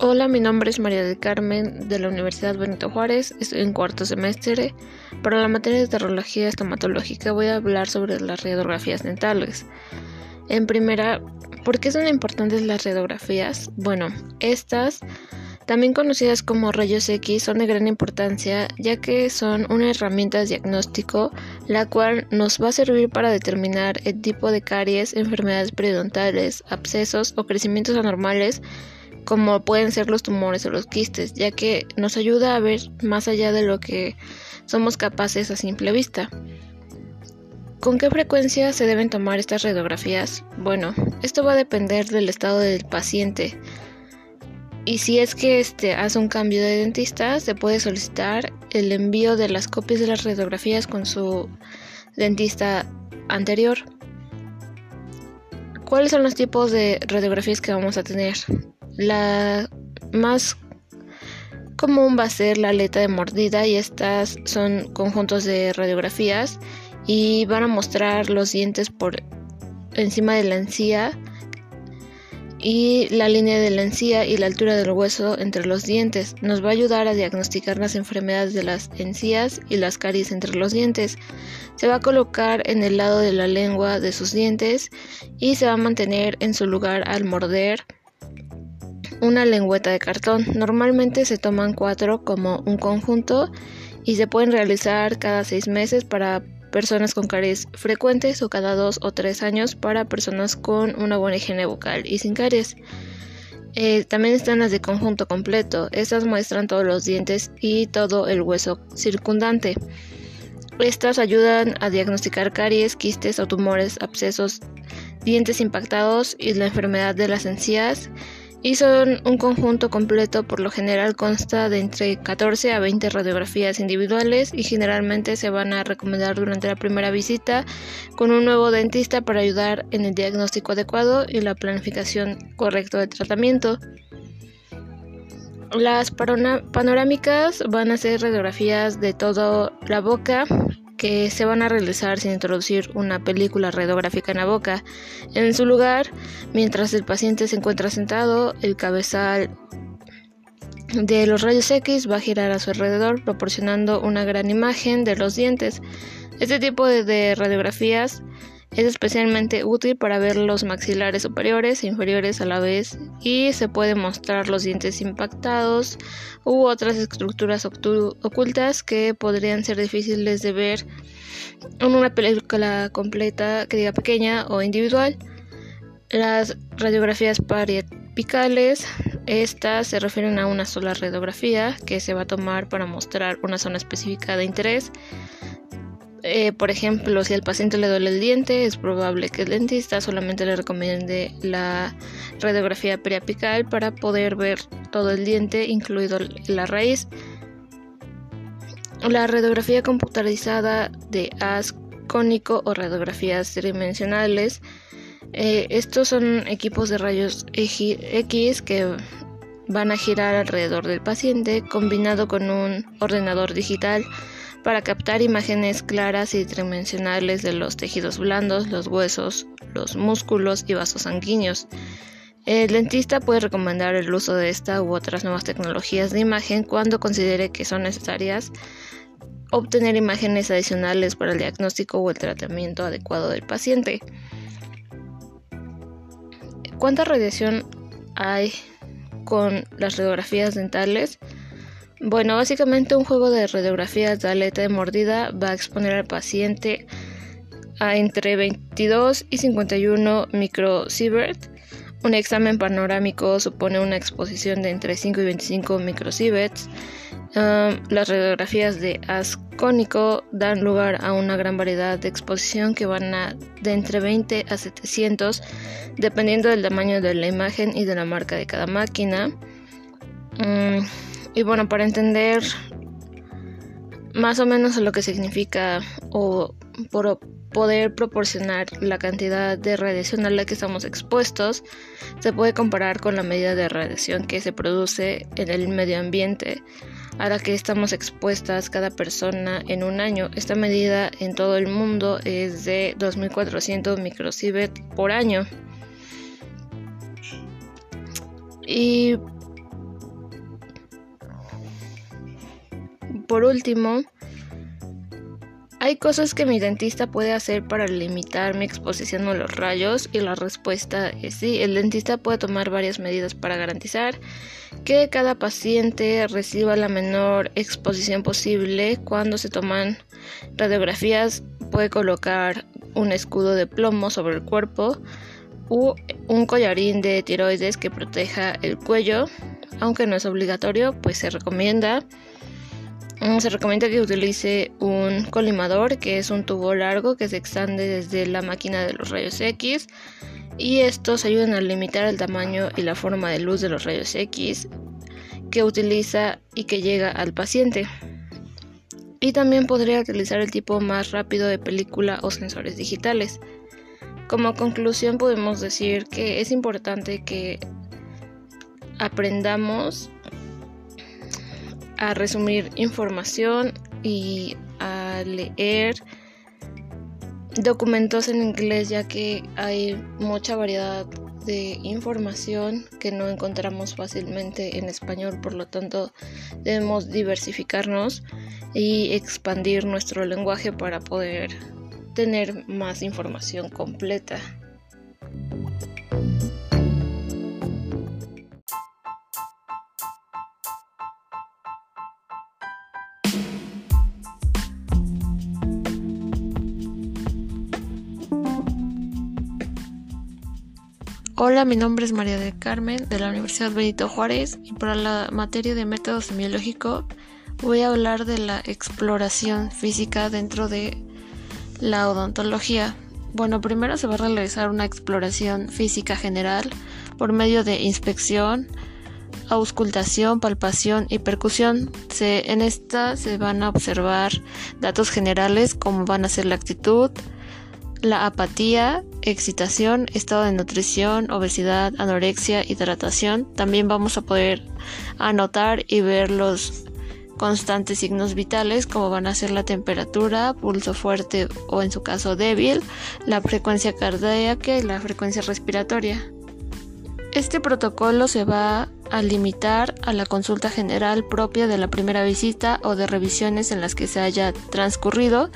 Hola, mi nombre es María del Carmen de la Universidad Benito Juárez. Estoy en cuarto semestre. Para la materia de terrología estomatológica voy a hablar sobre las radiografías dentales. En primera, ¿por qué son importantes las radiografías? Bueno, estas, también conocidas como rayos X, son de gran importancia ya que son una herramienta de diagnóstico la cual nos va a servir para determinar el tipo de caries, enfermedades periodontales, abscesos o crecimientos anormales como pueden ser los tumores o los quistes, ya que nos ayuda a ver más allá de lo que somos capaces a simple vista. ¿Con qué frecuencia se deben tomar estas radiografías? Bueno, esto va a depender del estado del paciente. Y si es que este hace un cambio de dentista, se puede solicitar el envío de las copias de las radiografías con su dentista anterior. ¿Cuáles son los tipos de radiografías que vamos a tener? La más común va a ser la aleta de mordida y estas son conjuntos de radiografías y van a mostrar los dientes por encima de la encía y la línea de la encía y la altura del hueso entre los dientes. Nos va a ayudar a diagnosticar las enfermedades de las encías y las caries entre los dientes. Se va a colocar en el lado de la lengua de sus dientes y se va a mantener en su lugar al morder una lengüeta de cartón. Normalmente se toman cuatro como un conjunto y se pueden realizar cada seis meses para personas con caries frecuentes o cada dos o tres años para personas con una buena higiene bucal y sin caries. Eh, también están las de conjunto completo. Estas muestran todos los dientes y todo el hueso circundante. Estas ayudan a diagnosticar caries, quistes o tumores, abscesos, dientes impactados y la enfermedad de las encías y son un conjunto completo, por lo general consta de entre 14 a 20 radiografías individuales y generalmente se van a recomendar durante la primera visita con un nuevo dentista para ayudar en el diagnóstico adecuado y la planificación correcta de tratamiento. Las panorámicas van a ser radiografías de toda la boca, que se van a realizar sin introducir una película radiográfica en la boca. En su lugar, mientras el paciente se encuentra sentado, el cabezal de los rayos X va a girar a su alrededor, proporcionando una gran imagen de los dientes. Este tipo de, radiografías es especialmente útil para ver los maxilares superiores e inferiores a la vez y se puede mostrar los dientes impactados u otras estructuras ocultas que podrían ser difíciles de ver en una película completa que diga pequeña o individual. Las radiografías pariapicales, estas se refieren a una sola radiografía que se va a tomar para mostrar una zona específica de interés. Eh, por ejemplo, si al paciente le duele el diente, es probable que el dentista solamente le recomiende la radiografía periapical para poder ver todo el diente, incluido la raíz. La radiografía computarizada de haz cónico o radiografías tridimensionales. Eh, estos son equipos de rayos X que van a girar alrededor del paciente combinado con un ordenador digital para captar imágenes claras y tridimensionales de los tejidos blandos, los huesos, los músculos y vasos sanguíneos. El dentista puede recomendar el uso de esta u otras nuevas tecnologías de imagen cuando considere que son necesarias obtener imágenes adicionales para el diagnóstico o el tratamiento adecuado del paciente. ¿Cuánta radiación hay con las radiografías dentales? Bueno, básicamente un juego de radiografías de aleta de mordida va a exponer al paciente a entre 22 y 51 microsievert. Un examen panorámico supone una exposición de entre 5 y 25 microsieverts. Las radiografías de ascónico dan lugar a una gran variedad de exposición que van a, de entre 20 a 700 dependiendo del tamaño de la imagen y de la marca de cada máquina. Um, y bueno, para entender más o menos lo que significa o por poder proporcionar la cantidad de radiación a la que estamos expuestos, se puede comparar con la medida de radiación que se produce en el medio ambiente a la que estamos expuestas cada persona en un año. Esta medida en todo el mundo es de 2400 microsievert por año. Y por último, hay cosas que mi dentista puede hacer para limitar mi exposición a los rayos y la respuesta es sí. El dentista puede tomar varias medidas para garantizar que cada paciente reciba la menor exposición posible. Cuando se toman radiografías puede colocar un escudo de plomo sobre el cuerpo u un collarín de tiroides que proteja el cuello. Aunque no es obligatorio, pues se recomienda. Mm, se recomienda que utilice un colimador, que es un tubo largo que se expande desde la máquina de los rayos X. Y estos ayudan a limitar el tamaño y la forma de luz de los rayos X que utiliza y que llega al paciente. Y también podría utilizar el tipo más rápido de película o sensores digitales. Como conclusión podemos decir que es importante que aprendamos a resumir información y a leer documentos en inglés ya que hay mucha variedad de información que no encontramos fácilmente en español, por lo tanto debemos diversificarnos y expandir nuestro lenguaje para poder tener más información completa. Hola, mi nombre es María del Carmen de la Universidad Benito Juárez y para la materia de método semiológico voy a hablar de la exploración física dentro de la odontología. Bueno, primero se va a realizar una exploración física general por medio de inspección, auscultación, palpación y percusión. en esta se van a observar datos generales como van a ser la actitud, la apatía, excitación, estado de nutrición, obesidad, anorexia, hidratación. También vamos a poder anotar y ver los constantes signos vitales como van a ser la temperatura, pulso fuerte o en su caso débil, la frecuencia cardíaca y la frecuencia respiratoria. Este protocolo se va a limitar a la consulta general propia de la primera visita o de revisiones en las que se haya transcurrido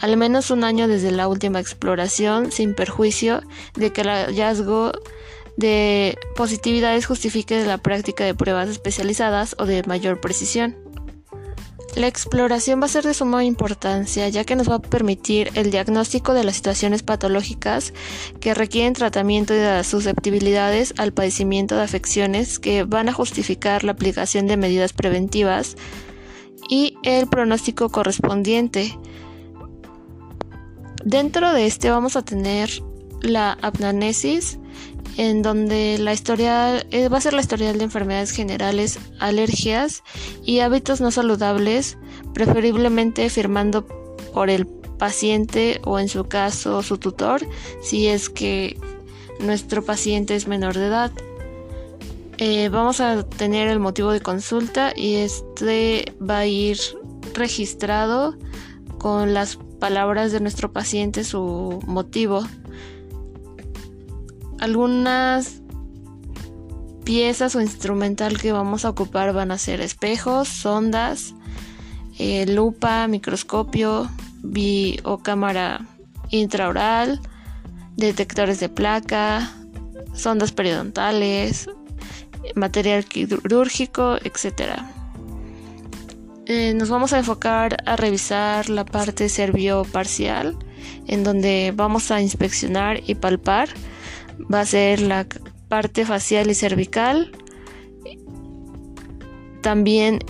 al menos un año desde la última exploración sin perjuicio de que el hallazgo de positividades justifique la práctica de pruebas especializadas o de mayor precisión. La exploración va a ser de suma importancia ya que nos va a permitir el diagnóstico de las situaciones patológicas que requieren tratamiento y de las susceptibilidades al padecimiento de afecciones que van a justificar la aplicación de medidas preventivas y el pronóstico correspondiente. Dentro de este vamos a tener la apnanesis, en donde la historia eh, va a ser la historial de enfermedades generales, alergias y hábitos no saludables, preferiblemente firmando por el paciente o en su caso su tutor, si es que nuestro paciente es menor de edad. Eh, vamos a tener el motivo de consulta y este va a ir registrado con las palabras de nuestro paciente, su motivo. Algunas piezas o instrumental que vamos a ocupar van a ser espejos, sondas, eh, lupa, microscopio, o cámara intraoral, detectores de placa, sondas periodontales, material quirúrgico, etc. Eh, nos vamos a enfocar a revisar la parte parcial, en donde vamos a inspeccionar y palpar va a ser la parte facial y cervical. También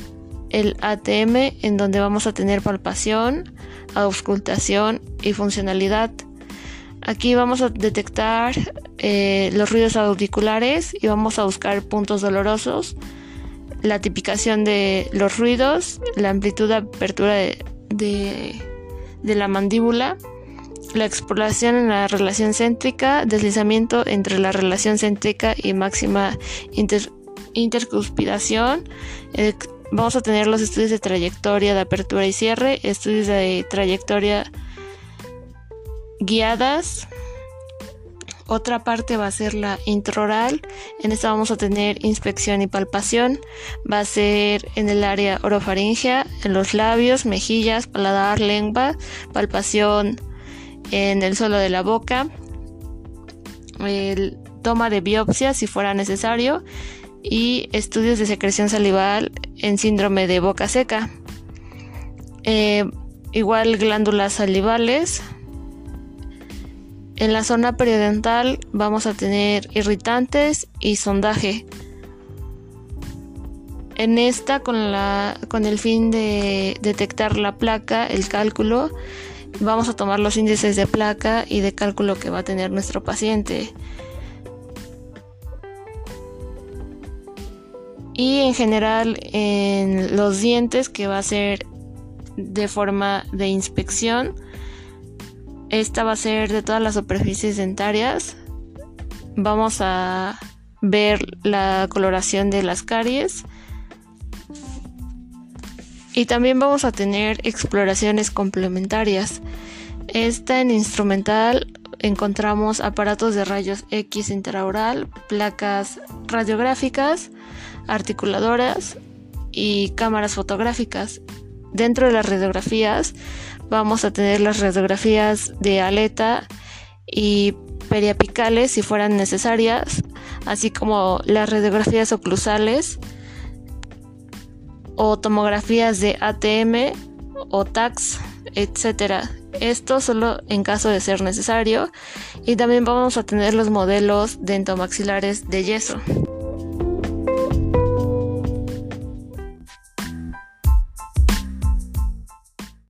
el ATM en donde vamos a tener palpación, auscultación y funcionalidad. Aquí vamos a detectar eh, los ruidos auriculares y vamos a buscar puntos dolorosos, la tipificación de los ruidos, la amplitud de apertura de la mandíbula la exploración en la relación céntrica, deslizamiento entre la relación céntrica y máxima intercuspidación. Eh, vamos a tener los estudios de trayectoria de apertura y cierre, estudios de trayectoria guiadas, otra parte va a ser la intraoral. En esta vamos a tener inspección y palpación. Va a ser en el área orofaringea, en los labios, mejillas, paladar, lengua, palpación en el suelo de la boca, el toma de biopsia si fuera necesario y estudios de secreción salival en síndrome de boca seca. Eh, igual glándulas salivales. En la zona periodontal vamos a tener irritantes y sondaje. En esta, con, la, con el fin de detectar la placa, el cálculo, vamos a tomar los índices de placa y de cálculo que va a tener nuestro paciente. Y en general en los dientes que va a ser de forma de inspección. Esta va a ser de todas las superficies dentarias. Vamos a ver la coloración de las caries. Y también vamos a tener exploraciones complementarias. Esta en instrumental encontramos aparatos de rayos X intraoral, placas radiográficas, articuladoras y cámaras fotográficas. Dentro de las radiografías vamos a tener las radiografías de aleta y periapicales si fueran necesarias, así como las radiografías oclusales o tomografías de ATM o TAX, etc. Esto solo en caso de ser necesario y también vamos a tener los modelos dentomaxilares de yeso.